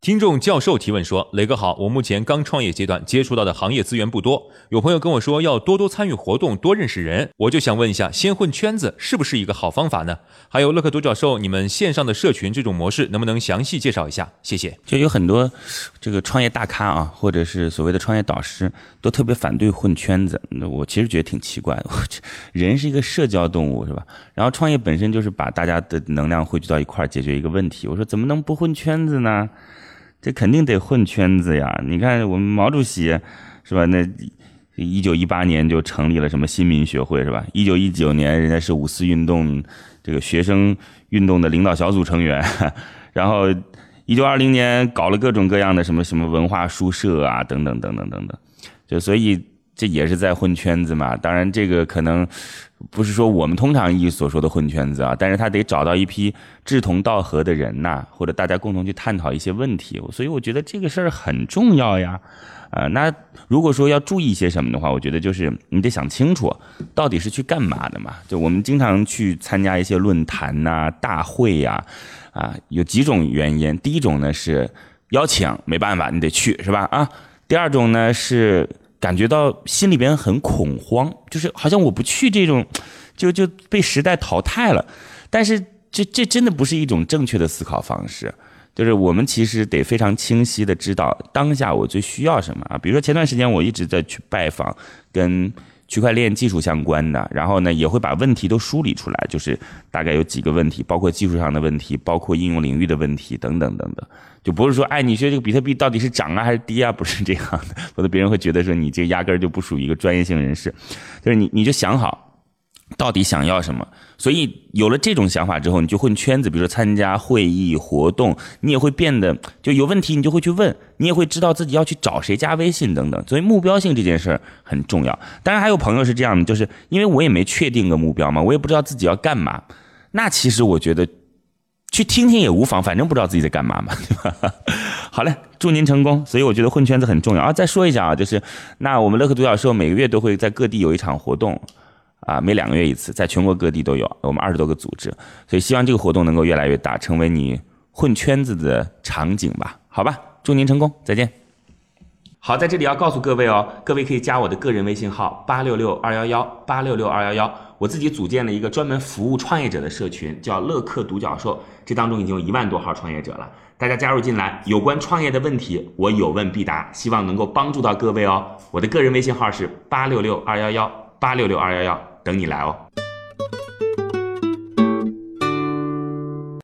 听众教授提问说：“磊哥好，我目前刚创业阶段，接触到的行业资源不多。有朋友跟我说要多多参与活动，多认识人，我就想问一下，先混圈子是不是一个好方法呢？还有乐克独角兽，你们线上的社群这种模式，能不能详细介绍一下？谢谢。”就有很多这个创业大咖啊，或者是所谓的创业导师，都特别反对混圈子。那我其实觉得挺奇怪的，人是一个社交动物，是吧？然后创业本身就是把大家的能量汇聚到一块儿，解决一个问题。我说怎么能不混圈子呢？这肯定得混圈子呀！你看我们毛主席，是吧？那一九一八年就成立了什么新民学会，是吧？一九一九年人家是五四运动这个学生运动的领导小组成员，然后一九二零年搞了各种各样的什么什么文化书社啊，等等等等等等，就所以。这也是在混圈子嘛？当然，这个可能不是说我们通常意义所说的混圈子啊，但是他得找到一批志同道合的人呐，或者大家共同去探讨一些问题。所以我觉得这个事儿很重要呀。啊，那如果说要注意一些什么的话，我觉得就是你得想清楚，到底是去干嘛的嘛？就我们经常去参加一些论坛呐、大会呀，啊，有几种原因。第一种呢是邀请，没办法，你得去，是吧？啊，第二种呢是。感觉到心里边很恐慌，就是好像我不去这种，就就被时代淘汰了。但是这这真的不是一种正确的思考方式。就是我们其实得非常清晰的知道当下我最需要什么啊。比如说前段时间我一直在去拜访跟区块链技术相关的，然后呢也会把问题都梳理出来，就是大概有几个问题，包括技术上的问题，包括应用领域的问题等等等等。就不是说，哎，你说这个比特币到底是涨啊还是跌啊？不是这样的，否则别人会觉得说你这压根儿就不属于一个专业性人士。就是你，你就想好，到底想要什么。所以有了这种想法之后，你就混圈子，比如说参加会议活动，你也会变得就有问题，你就会去问，你也会知道自己要去找谁加微信等等。所以目标性这件事儿很重要。当然还有朋友是这样的，就是因为我也没确定个目标嘛，我也不知道自己要干嘛。那其实我觉得。去听听也无妨，反正不知道自己在干嘛嘛，对吧？好嘞，祝您成功。所以我觉得混圈子很重要啊。再说一下啊，就是那我们乐客独角兽每个月都会在各地有一场活动，啊，每两个月一次，在全国各地都有，我们二十多个组织，所以希望这个活动能够越来越大，成为你混圈子的场景吧？好吧，祝您成功，再见。好，在这里要告诉各位哦，各位可以加我的个人微信号八六六二幺幺八六六二幺幺。我自己组建了一个专门服务创业者的社群，叫乐客独角兽。这当中已经有一万多号创业者了，大家加入进来，有关创业的问题，我有问必答，希望能够帮助到各位哦。我的个人微信号是八六六二幺幺八六六二幺幺，等你来哦。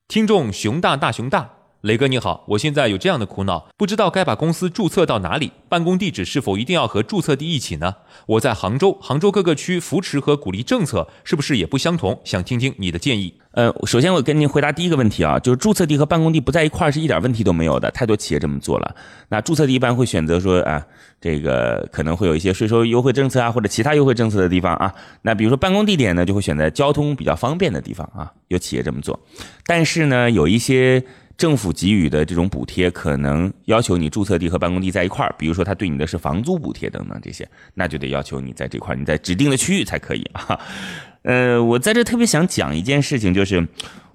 听众熊大大熊大。雷哥你好，我现在有这样的苦恼，不知道该把公司注册到哪里，办公地址是否一定要和注册地一起呢？我在杭州，杭州各个区扶持和鼓励政策是不是也不相同？想听听你的建议。呃，首先我跟您回答第一个问题啊，就是注册地和办公地不在一块儿是一点问题都没有的，太多企业这么做了。那注册地一般会选择说啊，这个可能会有一些税收优惠政策啊，或者其他优惠政策的地方啊。那比如说办公地点呢，就会选在交通比较方便的地方啊，有企业这么做。但是呢，有一些政府给予的这种补贴，可能要求你注册地和办公地在一块儿，比如说他对你的是房租补贴等等这些，那就得要求你在这块儿，你在指定的区域才可以啊。呃，我在这特别想讲一件事情，就是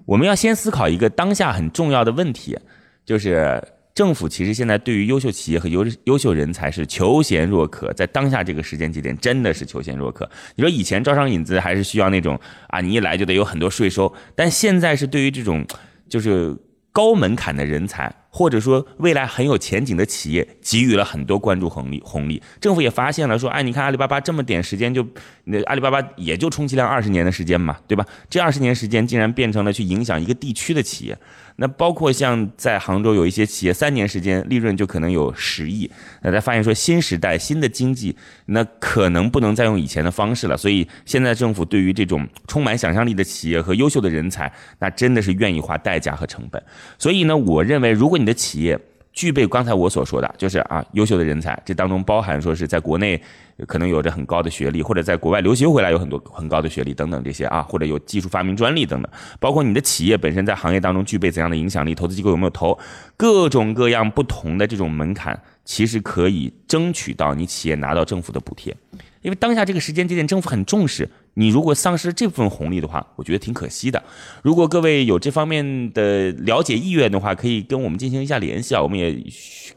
我们要先思考一个当下很重要的问题，就是政府其实现在对于优秀企业和优优秀人才是求贤若渴，在当下这个时间节点真的是求贤若渴。你说以前招商引资还是需要那种啊，你一来就得有很多税收，但现在是对于这种就是高门槛的人才。或者说未来很有前景的企业给予了很多关注红利，红利政府也发现了说，哎，你看阿里巴巴这么点时间就，那阿里巴巴也就充其量二十年的时间嘛，对吧？这二十年时间竟然变成了去影响一个地区的企业。那包括像在杭州有一些企业，三年时间利润就可能有十亿。那他发现说，新时代新的经济，那可能不能再用以前的方式了。所以现在政府对于这种充满想象力的企业和优秀的人才，那真的是愿意花代价和成本。所以呢，我认为如果你的企业具备刚才我所说的，就是啊，优秀的人才，这当中包含说是在国内可能有着很高的学历，或者在国外留学回来有很多很高的学历等等这些啊，或者有技术发明专利等等，包括你的企业本身在行业当中具备怎样的影响力，投资机构有没有投，各种各样不同的这种门槛，其实可以争取到你企业拿到政府的补贴，因为当下这个时间节点政府很重视。你如果丧失这部分红利的话，我觉得挺可惜的。如果各位有这方面的了解意愿的话，可以跟我们进行一下联系啊，我们也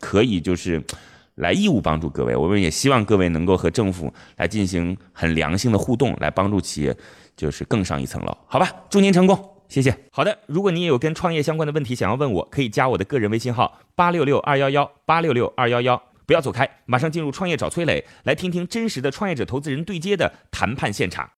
可以就是来义务帮助各位。我们也希望各位能够和政府来进行很良性的互动，来帮助企业就是更上一层楼，好吧？祝您成功，谢谢。好的，如果你也有跟创业相关的问题想要问我，可以加我的个人微信号八六六二幺幺八六六二幺幺。不要走开，马上进入创业找崔磊，来听听真实的创业者投资人对接的谈判现场。